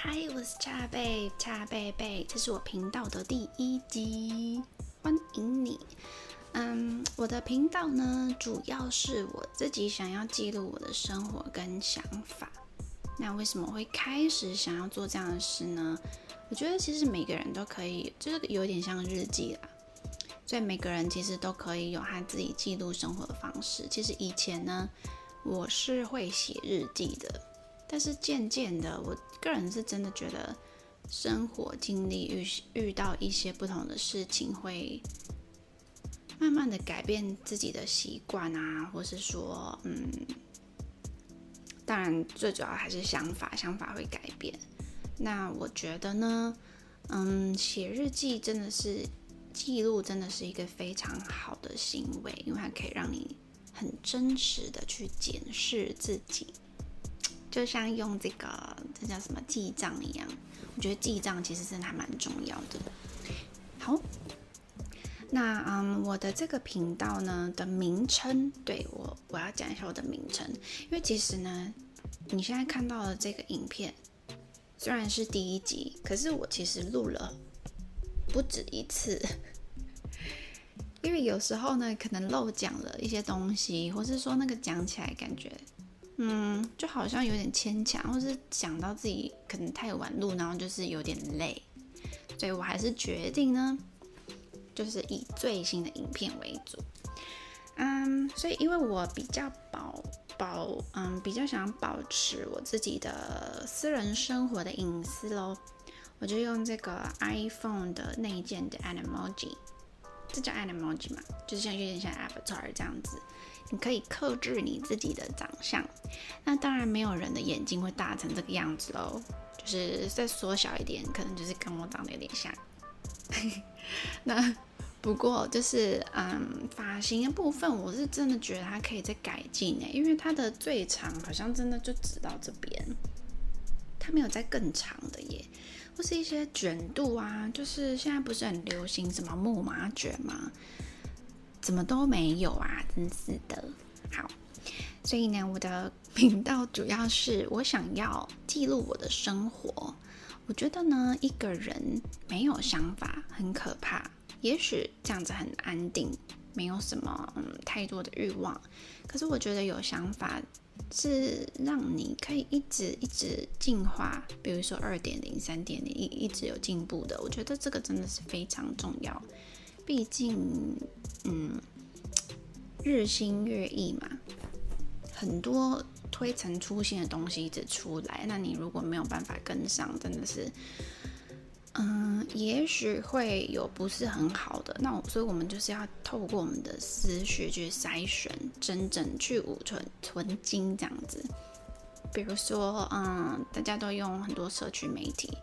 嗨，我是茶贝茶贝贝，这是我频道的第一集，欢迎你。嗯，我的频道呢，主要是我自己想要记录我的生活跟想法。那为什么会开始想要做这样的事呢？我觉得其实每个人都可以，就是有点像日记啦。所以每个人其实都可以有他自己记录生活的方式。其实以前呢，我是会写日记的，但是渐渐的，我个人是真的觉得生活经历遇遇到一些不同的事情，会慢慢的改变自己的习惯啊，或是说，嗯，当然最主要还是想法，想法会改变。那我觉得呢，嗯，写日记真的是。记录真的是一个非常好的行为，因为它可以让你很真实的去检视自己，就像用这个这叫什么记账一样。我觉得记账其实真的还蛮重要的。好，那嗯，我的这个频道呢的名称，对我我要讲一下我的名称，因为其实呢，你现在看到的这个影片虽然是第一集，可是我其实录了。不止一次，因为有时候呢，可能漏讲了一些东西，或是说那个讲起来感觉，嗯，就好像有点牵强，或是想到自己可能太晚录，然后就是有点累，所以我还是决定呢，就是以最新的影片为主。嗯，所以因为我比较保保，嗯，比较想保持我自己的私人生活的隐私喽。我就用这个 iPhone 的内建的 Animaji，这叫 Animaji 嘛，就是像有点像 Avatar 这样子，你可以克制你自己的长相。那当然没有人的眼睛会大成这个样子喽，就是再缩小一点，可能就是跟我长得有点像。那不过就是嗯，发型的部分，我是真的觉得它可以再改进诶，因为它的最长好像真的就只到这边，它没有再更长的耶。或是一些卷度啊，就是现在不是很流行什么木马卷吗？怎么都没有啊，真是的。好，所以呢，我的 频道主要是我想要记录我的生活。我觉得呢，一个人没有想法很可怕，也许这样子很安定，没有什么嗯太多的欲望。可是我觉得有想法。是让你可以一直一直进化，比如说二点零、三点零一一直有进步的。我觉得这个真的是非常重要，毕竟，嗯，日新月异嘛，很多推陈出新的东西一直出来，那你如果没有办法跟上，真的是。嗯，也许会有不是很好的，那我所以我们就是要透过我们的思绪去筛选，真正去储存存金这样子。比如说，嗯，大家都用很多社群媒体，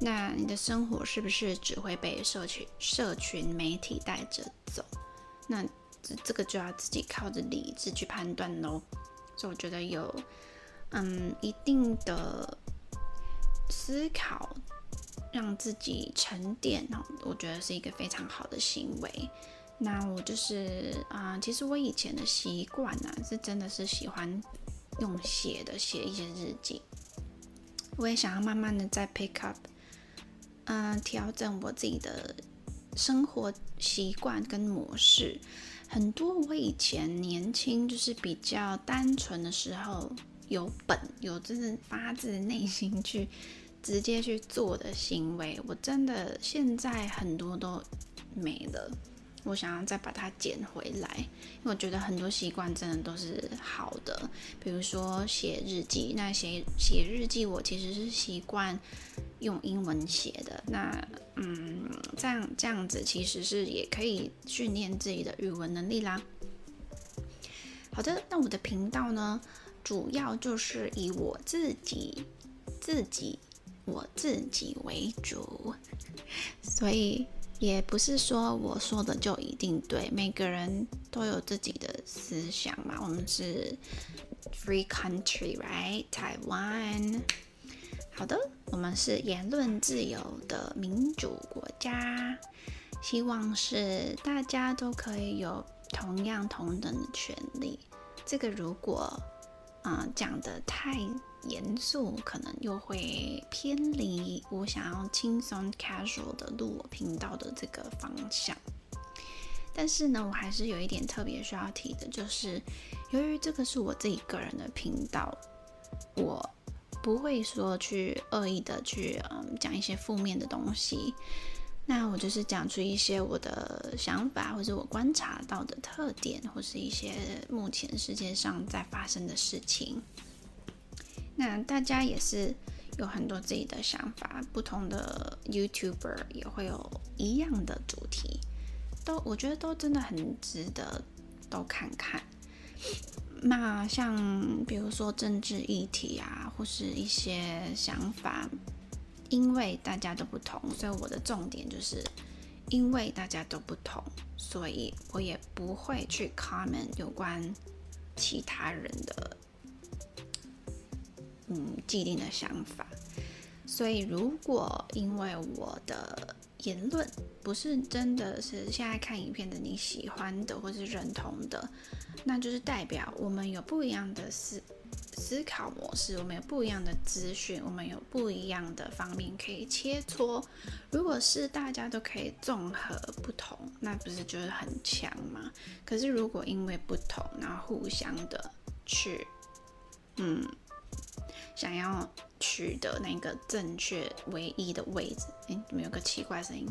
那你的生活是不是只会被社群社群媒体带着走？那这这个就要自己靠着理智去判断喽。所以我觉得有嗯一定的思考。让自己沉淀，我觉得是一个非常好的行为。那我就是啊，其实我以前的习惯呢，是真的是喜欢用写的写一些日记。我也想要慢慢的在 pick up，嗯，调整我自己的生活习惯跟模式。很多我以前年轻就是比较单纯的时候，有本有真的发自内心去。直接去做的行为，我真的现在很多都没了。我想要再把它捡回来，因为我觉得很多习惯真的都是好的。比如说写日记，那写写日记，我其实是习惯用英文写的。那嗯，这样这样子其实是也可以训练自己的语文能力啦。好的，那我的频道呢，主要就是以我自己自己。我自己为主，所以也不是说我说的就一定对。每个人都有自己的思想嘛，我们是 free country，right？台湾。好的，我们是言论自由的民主国家，希望是大家都可以有同样同等的权利。这个如果啊讲的太严肃，可能又会偏离我想要轻松 casual 的录我频道的这个方向。但是呢，我还是有一点特别需要提的，就是由于这个是我自己个人的频道，我不会说去恶意的去嗯讲一些负面的东西。那我就是讲出一些我的想法，或者我观察到的特点，或是一些目前世界上在发生的事情。那大家也是有很多自己的想法，不同的 YouTuber 也会有一样的主题。都我觉得都真的很值得都看看。那像比如说政治议题啊，或是一些想法，因为大家都不同，所以我的重点就是因为大家都不同，所以我也不会去 comment 有关其他人的嗯既定的想法。所以如果因为我的言论不是真的是现在看影片的你喜欢的或是认同的，那就是代表我们有不一样的思思考模式，我们有不一样的资讯，我们有不一样的方面可以切磋。如果是大家都可以综合不同，那不是就是很强吗？可是如果因为不同，然后互相的去，嗯，想要。取得那个正确唯一的位置。哎，怎么有个奇怪声音？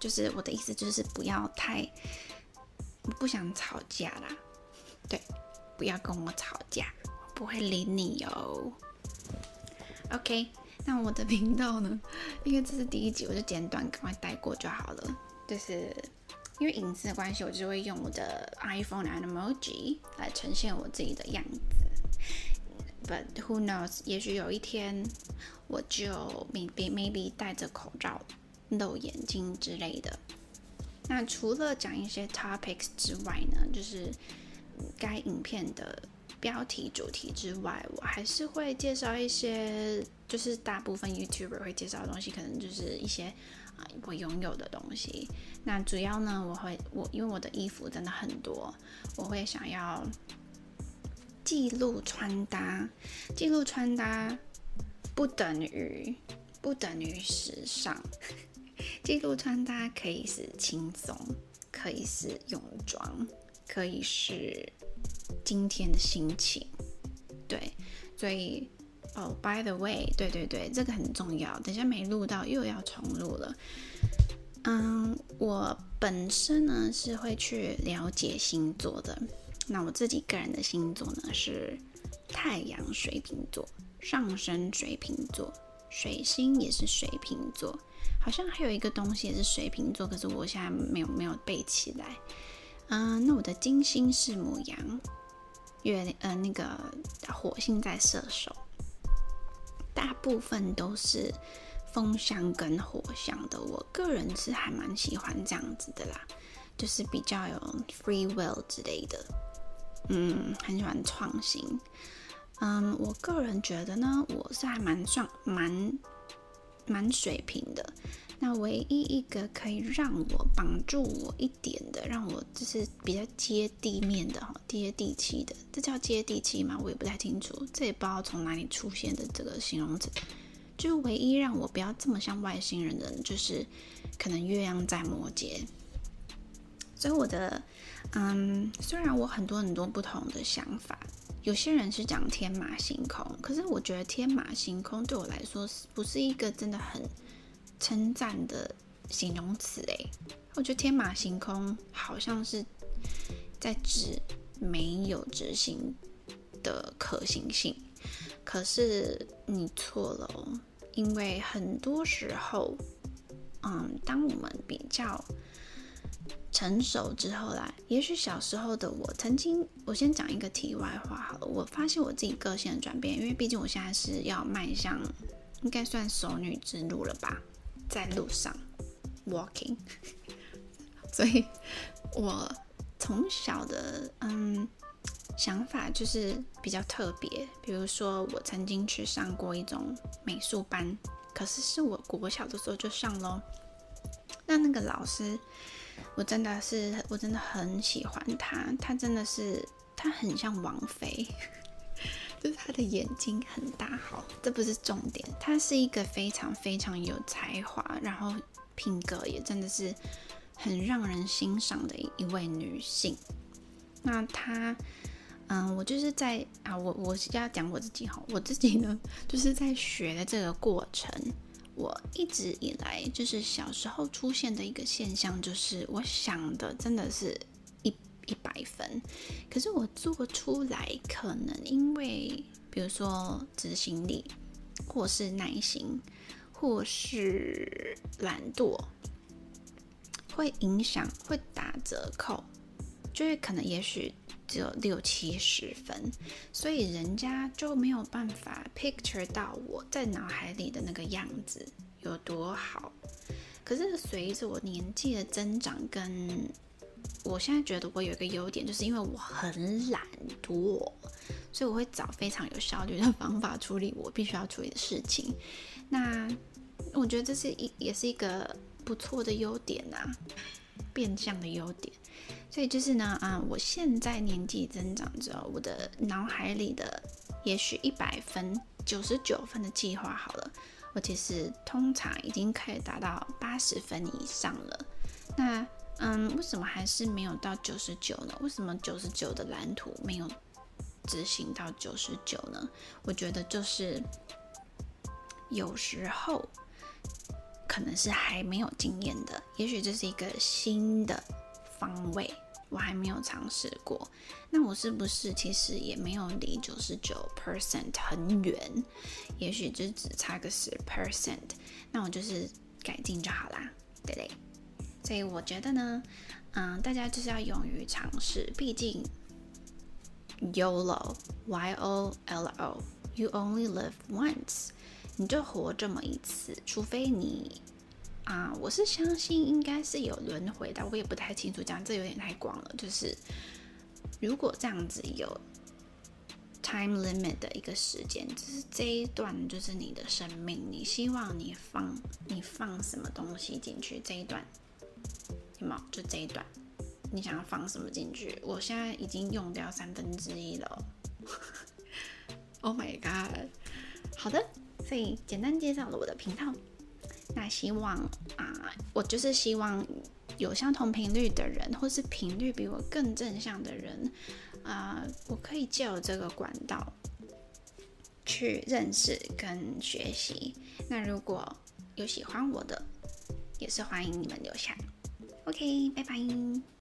就是我的意思，就是不要太，不想吵架啦。对，不要跟我吵架，我不会理你哦。OK，那我的频道呢？因为这是第一集，我就简短赶快带过就好了。就是因为隐私的关系，我就会用我的 iPhone 的 emoji 来呈现我自己的样子。But who knows？也许有一天我就 maybe maybe 戴着口罩、露眼睛之类的。那除了讲一些 topics 之外呢，就是该影片的标题、主题之外，我还是会介绍一些，就是大部分 YouTuber 会介绍的东西，可能就是一些啊我拥有的东西。那主要呢，我会我因为我的衣服真的很多，我会想要。记录穿搭，记录穿搭不等于不等于时尚。记录穿搭可以是轻松，可以是泳装，可以是今天的心情。对，所以哦，by the way，对对对，这个很重要。等下没录到，又要重录了。嗯，我本身呢是会去了解星座的。那我自己个人的星座呢是太阳水瓶座，上升水瓶座，水星也是水瓶座，好像还有一个东西也是水瓶座，可是我现在没有没有背起来。嗯，那我的金星是母羊，月呃那个火星在射手，大部分都是风象跟火象的，我个人是还蛮喜欢这样子的啦，就是比较有 free will 之类的。嗯，很喜欢创新。嗯，我个人觉得呢，我是还蛮算蛮蛮水平的。那唯一一个可以让我绑住我一点的，让我就是比较接地面的哈，接地气的，这叫接地气吗？我也不太清楚，这也不知道从哪里出现的这个形容词。就唯一让我不要这么像外星人的，就是可能月亮在摩羯。所以我的，嗯，虽然我很多很多不同的想法，有些人是讲天马行空，可是我觉得天马行空对我来说是不是一个真的很称赞的形容词？诶，我觉得天马行空好像是在指没有执行的可行性，可是你错了哦，因为很多时候，嗯，当我们比较。成熟之后啦，也许小时候的我曾经，我先讲一个题外话好了。我发现我自己个性的转变，因为毕竟我现在是要迈向，应该算熟女之路了吧，在路上 walking，所以我从小的嗯想法就是比较特别。比如说，我曾经去上过一种美术班，可是是我国小的时候就上咯。那那个老师。我真的是，我真的很喜欢她，她真的是，她很像王菲，就是她的眼睛很大，好，这不是重点。她是一个非常非常有才华，然后品格也真的是很让人欣赏的一位女性。那她，嗯，我就是在啊，我我是要讲我自己哈，我自己呢，就是在学的这个过程，我一直以来就是小时候出现的一个现象，就是我想的真的是。一一百分，可是我做出来，可能因为比如说执行力，或是耐心，或是懒惰，会影响，会打折扣，就是可能也许只有六七十分，所以人家就没有办法 picture 到我在脑海里的那个样子有多好。可是随着我年纪的增长跟我现在觉得我有一个优点，就是因为我很懒惰，所以我会找非常有效率的方法处理我必须要处理的事情。那我觉得这是一也是一个不错的优点呐，变相的优点。所以就是呢，啊，我现在年纪增长之后，我的脑海里的也许一百分、九十九分的计划好了，我其实通常已经可以达到八十分以上了。那嗯，为什么还是没有到九十九呢？为什么九十九的蓝图没有执行到九十九呢？我觉得就是有时候可能是还没有经验的，也许这是一个新的方位，我还没有尝试过。那我是不是其实也没有离九十九 percent 很远？也许就只差个十 percent，那我就是改进就好啦，对不对？所以我觉得呢，嗯，大家就是要勇于尝试，毕竟 YOLO，Y O L O，You only live once，你就活这么一次，除非你啊，我是相信应该是有轮回的，我也不太清楚，讲这有点太广了。就是如果这样子有 time limit 的一个时间，就是这一段就是你的生命，你希望你放你放什么东西进去这一段。有没有？就这一段，你想要放什么进去？我现在已经用掉三分之一了。Oh my god！好的，所以简单介绍了我的频道。那希望啊，我就是希望有相同频率的人，或是频率比我更正向的人啊，我可以借由这个管道去认识跟学习。那如果有喜欢我的，也是欢迎你们留下。OK，拜拜。